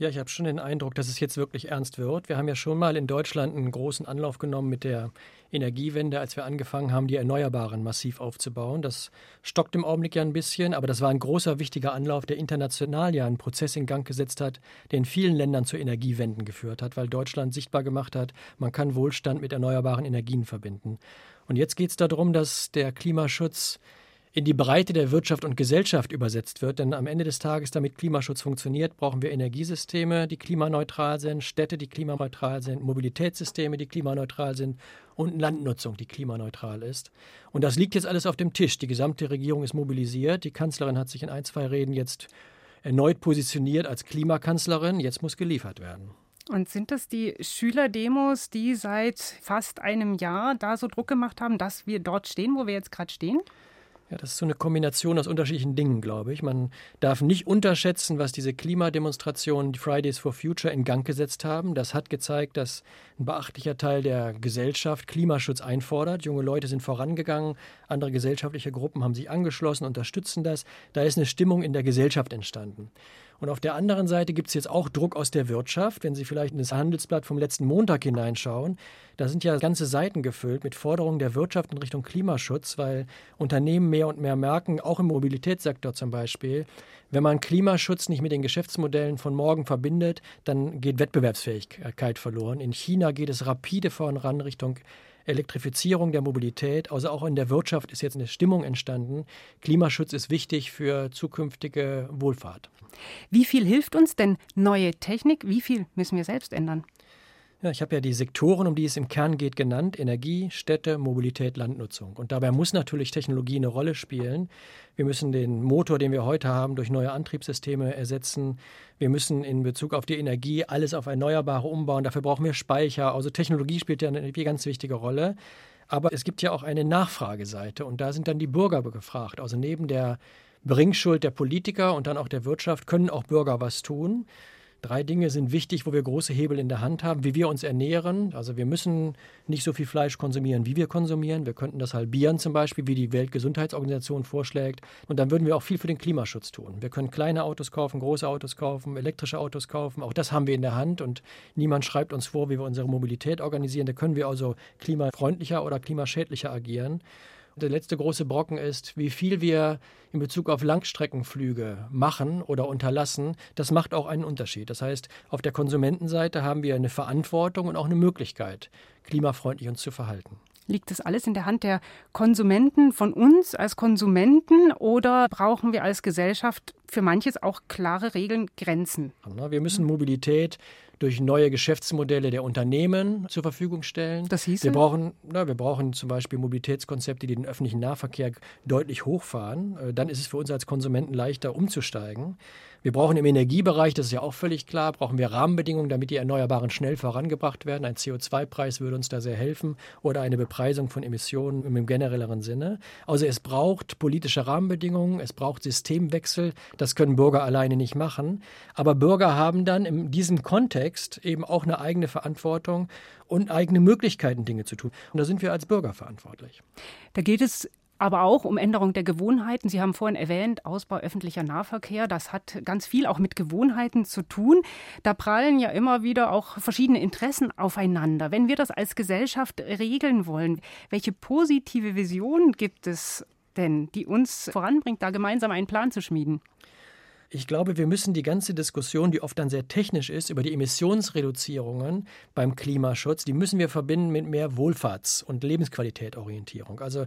Ja, ich habe schon den Eindruck, dass es jetzt wirklich ernst wird. Wir haben ja schon mal in Deutschland einen großen Anlauf genommen mit der Energiewende, als wir angefangen haben, die Erneuerbaren massiv aufzubauen. Das stockt im Augenblick ja ein bisschen, aber das war ein großer, wichtiger Anlauf, der international ja einen Prozess in Gang gesetzt hat, der in vielen Ländern zu Energiewenden geführt hat, weil Deutschland sichtbar gemacht hat, man kann Wohlstand mit erneuerbaren Energien verbinden. Und jetzt geht es darum, dass der Klimaschutz in die Breite der Wirtschaft und Gesellschaft übersetzt wird. Denn am Ende des Tages, damit Klimaschutz funktioniert, brauchen wir Energiesysteme, die klimaneutral sind, Städte, die klimaneutral sind, Mobilitätssysteme, die klimaneutral sind und Landnutzung, die klimaneutral ist. Und das liegt jetzt alles auf dem Tisch. Die gesamte Regierung ist mobilisiert. Die Kanzlerin hat sich in ein, zwei Reden jetzt erneut positioniert als Klimakanzlerin. Jetzt muss geliefert werden. Und sind das die Schülerdemos, die seit fast einem Jahr da so Druck gemacht haben, dass wir dort stehen, wo wir jetzt gerade stehen? Ja, das ist so eine Kombination aus unterschiedlichen Dingen, glaube ich. Man darf nicht unterschätzen, was diese Klimademonstrationen, die Fridays for Future, in Gang gesetzt haben. Das hat gezeigt, dass ein beachtlicher Teil der Gesellschaft Klimaschutz einfordert. Junge Leute sind vorangegangen, andere gesellschaftliche Gruppen haben sich angeschlossen, unterstützen das. Da ist eine Stimmung in der Gesellschaft entstanden. Und auf der anderen Seite gibt es jetzt auch Druck aus der Wirtschaft. Wenn Sie vielleicht in das Handelsblatt vom letzten Montag hineinschauen, da sind ja ganze Seiten gefüllt mit Forderungen der Wirtschaft in Richtung Klimaschutz, weil Unternehmen mehr und mehr merken, auch im Mobilitätssektor zum Beispiel, wenn man Klimaschutz nicht mit den Geschäftsmodellen von morgen verbindet, dann geht Wettbewerbsfähigkeit verloren. In China geht es rapide voran Richtung Elektrifizierung der Mobilität, also auch in der Wirtschaft ist jetzt eine Stimmung entstanden. Klimaschutz ist wichtig für zukünftige Wohlfahrt. Wie viel hilft uns denn neue Technik? Wie viel müssen wir selbst ändern? Ja, ich habe ja die Sektoren, um die es im Kern geht, genannt. Energie, Städte, Mobilität, Landnutzung. Und dabei muss natürlich Technologie eine Rolle spielen. Wir müssen den Motor, den wir heute haben, durch neue Antriebssysteme ersetzen. Wir müssen in Bezug auf die Energie alles auf Erneuerbare umbauen. Dafür brauchen wir Speicher. Also Technologie spielt ja eine ganz wichtige Rolle. Aber es gibt ja auch eine Nachfrageseite und da sind dann die Bürger gefragt. Also neben der Bringschuld der Politiker und dann auch der Wirtschaft können auch Bürger was tun. Drei Dinge sind wichtig, wo wir große Hebel in der Hand haben, wie wir uns ernähren. Also wir müssen nicht so viel Fleisch konsumieren, wie wir konsumieren. Wir könnten das halbieren zum Beispiel, wie die Weltgesundheitsorganisation vorschlägt. Und dann würden wir auch viel für den Klimaschutz tun. Wir können kleine Autos kaufen, große Autos kaufen, elektrische Autos kaufen. Auch das haben wir in der Hand und niemand schreibt uns vor, wie wir unsere Mobilität organisieren. Da können wir also klimafreundlicher oder klimaschädlicher agieren. Der letzte große Brocken ist, wie viel wir in Bezug auf Langstreckenflüge machen oder unterlassen. Das macht auch einen Unterschied. Das heißt, auf der Konsumentenseite haben wir eine Verantwortung und auch eine Möglichkeit, klimafreundlich uns zu verhalten. Liegt das alles in der Hand der Konsumenten, von uns als Konsumenten oder brauchen wir als Gesellschaft für manches auch klare Regeln, Grenzen? Wir müssen Mobilität durch neue Geschäftsmodelle der Unternehmen zur Verfügung stellen. Das hieß wir brauchen, na, wir brauchen zum Beispiel Mobilitätskonzepte, die den öffentlichen Nahverkehr deutlich hochfahren. Äh, dann ist es für uns als Konsumenten leichter umzusteigen. Wir brauchen im Energiebereich, das ist ja auch völlig klar, brauchen wir Rahmenbedingungen, damit die Erneuerbaren schnell vorangebracht werden. Ein CO2-Preis würde uns da sehr helfen oder eine Bepreisung von Emissionen im generelleren Sinne. Also es braucht politische Rahmenbedingungen, es braucht Systemwechsel. Das können Bürger alleine nicht machen. Aber Bürger haben dann in diesem Kontext eben auch eine eigene Verantwortung und eigene Möglichkeiten, Dinge zu tun. Und da sind wir als Bürger verantwortlich. Da geht es aber auch um Änderung der Gewohnheiten. Sie haben vorhin erwähnt, Ausbau öffentlicher Nahverkehr. Das hat ganz viel auch mit Gewohnheiten zu tun. Da prallen ja immer wieder auch verschiedene Interessen aufeinander. Wenn wir das als Gesellschaft regeln wollen, welche positive Vision gibt es denn, die uns voranbringt, da gemeinsam einen Plan zu schmieden? Ich glaube, wir müssen die ganze Diskussion, die oft dann sehr technisch ist, über die Emissionsreduzierungen beim Klimaschutz, die müssen wir verbinden mit mehr Wohlfahrts- und Lebensqualitätorientierung. Also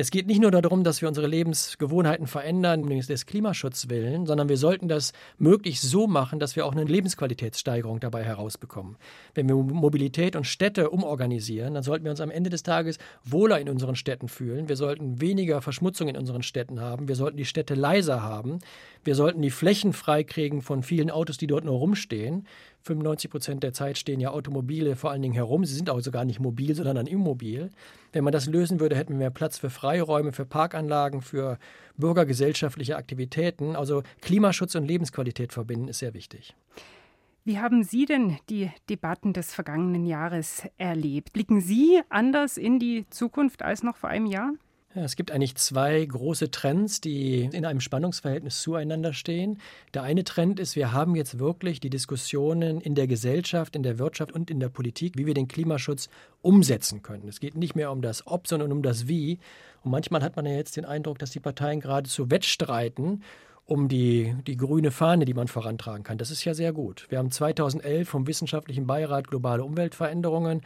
es geht nicht nur darum, dass wir unsere Lebensgewohnheiten verändern, des Klimaschutzes willen, sondern wir sollten das möglichst so machen, dass wir auch eine Lebensqualitätssteigerung dabei herausbekommen. Wenn wir Mobilität und Städte umorganisieren, dann sollten wir uns am Ende des Tages wohler in unseren Städten fühlen. Wir sollten weniger Verschmutzung in unseren Städten haben. Wir sollten die Städte leiser haben. Wir sollten die Flächen freikriegen von vielen Autos, die dort nur rumstehen. 95 Prozent der Zeit stehen ja Automobile vor allen Dingen herum. Sie sind also gar nicht mobil, sondern dann immobil. Wenn man das lösen würde, hätten wir mehr Platz für Freiräume, für Parkanlagen, für bürgergesellschaftliche Aktivitäten. Also Klimaschutz und Lebensqualität verbinden ist sehr wichtig. Wie haben Sie denn die Debatten des vergangenen Jahres erlebt? Blicken Sie anders in die Zukunft als noch vor einem Jahr? Es gibt eigentlich zwei große Trends, die in einem Spannungsverhältnis zueinander stehen. Der eine Trend ist, wir haben jetzt wirklich die Diskussionen in der Gesellschaft, in der Wirtschaft und in der Politik, wie wir den Klimaschutz umsetzen können. Es geht nicht mehr um das Ob, sondern um das Wie. Und manchmal hat man ja jetzt den Eindruck, dass die Parteien geradezu wettstreiten um die, die grüne Fahne, die man vorantragen kann. Das ist ja sehr gut. Wir haben 2011 vom Wissenschaftlichen Beirat Globale Umweltveränderungen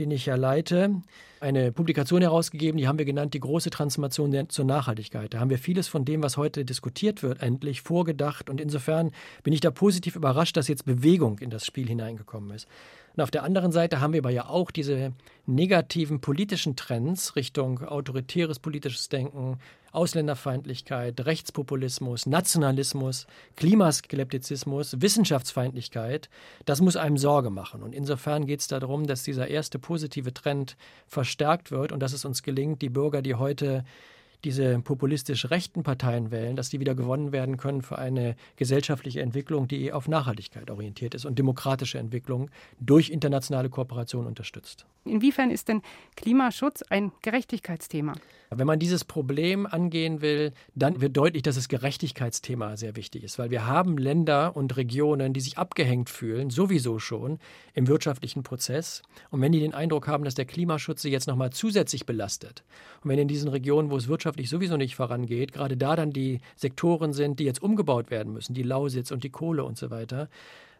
den ich ja leite, eine Publikation herausgegeben, die haben wir genannt, die große Transformation zur Nachhaltigkeit. Da haben wir vieles von dem, was heute diskutiert wird, endlich vorgedacht. Und insofern bin ich da positiv überrascht, dass jetzt Bewegung in das Spiel hineingekommen ist. Und auf der anderen Seite haben wir aber ja auch diese negativen politischen Trends Richtung autoritäres politisches Denken, Ausländerfeindlichkeit, Rechtspopulismus, Nationalismus, Klimaskeptizismus, Wissenschaftsfeindlichkeit. Das muss einem Sorge machen. Und insofern geht es darum, dass dieser erste positive Trend verstärkt wird und dass es uns gelingt, die Bürger, die heute diese populistisch rechten Parteien wählen, dass die wieder gewonnen werden können für eine gesellschaftliche Entwicklung, die auf Nachhaltigkeit orientiert ist und demokratische Entwicklung durch internationale Kooperation unterstützt. Inwiefern ist denn Klimaschutz ein Gerechtigkeitsthema? Wenn man dieses Problem angehen will, dann wird deutlich, dass das Gerechtigkeitsthema sehr wichtig ist, weil wir haben Länder und Regionen, die sich abgehängt fühlen, sowieso schon im wirtschaftlichen Prozess. Und wenn die den Eindruck haben, dass der Klimaschutz sie jetzt nochmal zusätzlich belastet, und wenn in diesen Regionen, wo es wirtschaftlich sowieso nicht vorangeht, gerade da dann die Sektoren sind, die jetzt umgebaut werden müssen, die Lausitz und die Kohle und so weiter,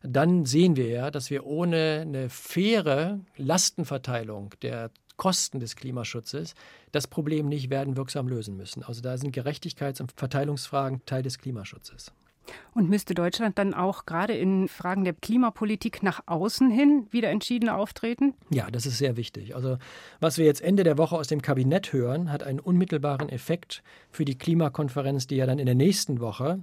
dann sehen wir ja, dass wir ohne eine faire Lastenverteilung der Kosten des Klimaschutzes das Problem nicht werden wirksam lösen müssen. Also da sind Gerechtigkeits- und Verteilungsfragen Teil des Klimaschutzes. Und müsste Deutschland dann auch gerade in Fragen der Klimapolitik nach außen hin wieder entschieden auftreten? Ja, das ist sehr wichtig. Also was wir jetzt Ende der Woche aus dem Kabinett hören, hat einen unmittelbaren Effekt für die Klimakonferenz, die ja dann in der nächsten Woche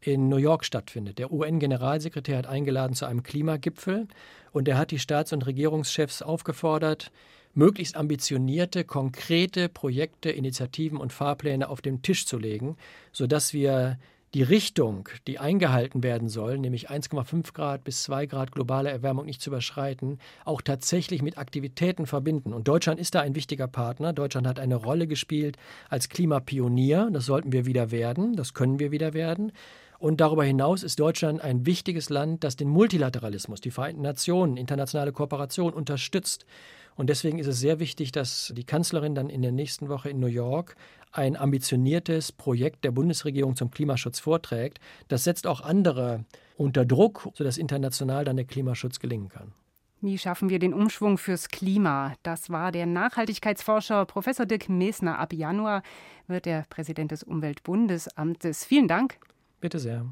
in New York stattfindet. Der UN-Generalsekretär hat eingeladen zu einem Klimagipfel und er hat die Staats- und Regierungschefs aufgefordert, möglichst ambitionierte, konkrete Projekte, Initiativen und Fahrpläne auf den Tisch zu legen, sodass wir die Richtung, die eingehalten werden soll, nämlich 1,5 Grad bis 2 Grad globale Erwärmung nicht zu überschreiten, auch tatsächlich mit Aktivitäten verbinden. Und Deutschland ist da ein wichtiger Partner. Deutschland hat eine Rolle gespielt als Klimapionier. Das sollten wir wieder werden. Das können wir wieder werden. Und darüber hinaus ist Deutschland ein wichtiges Land, das den Multilateralismus, die Vereinten Nationen, internationale Kooperation unterstützt. Und deswegen ist es sehr wichtig, dass die Kanzlerin dann in der nächsten Woche in New York ein ambitioniertes Projekt der Bundesregierung zum Klimaschutz vorträgt. Das setzt auch andere unter Druck, sodass international dann der Klimaschutz gelingen kann. Wie schaffen wir den Umschwung fürs Klima? Das war der Nachhaltigkeitsforscher Professor Dirk Mesner. Ab Januar wird er Präsident des Umweltbundesamtes. Vielen Dank. Bitte sehr.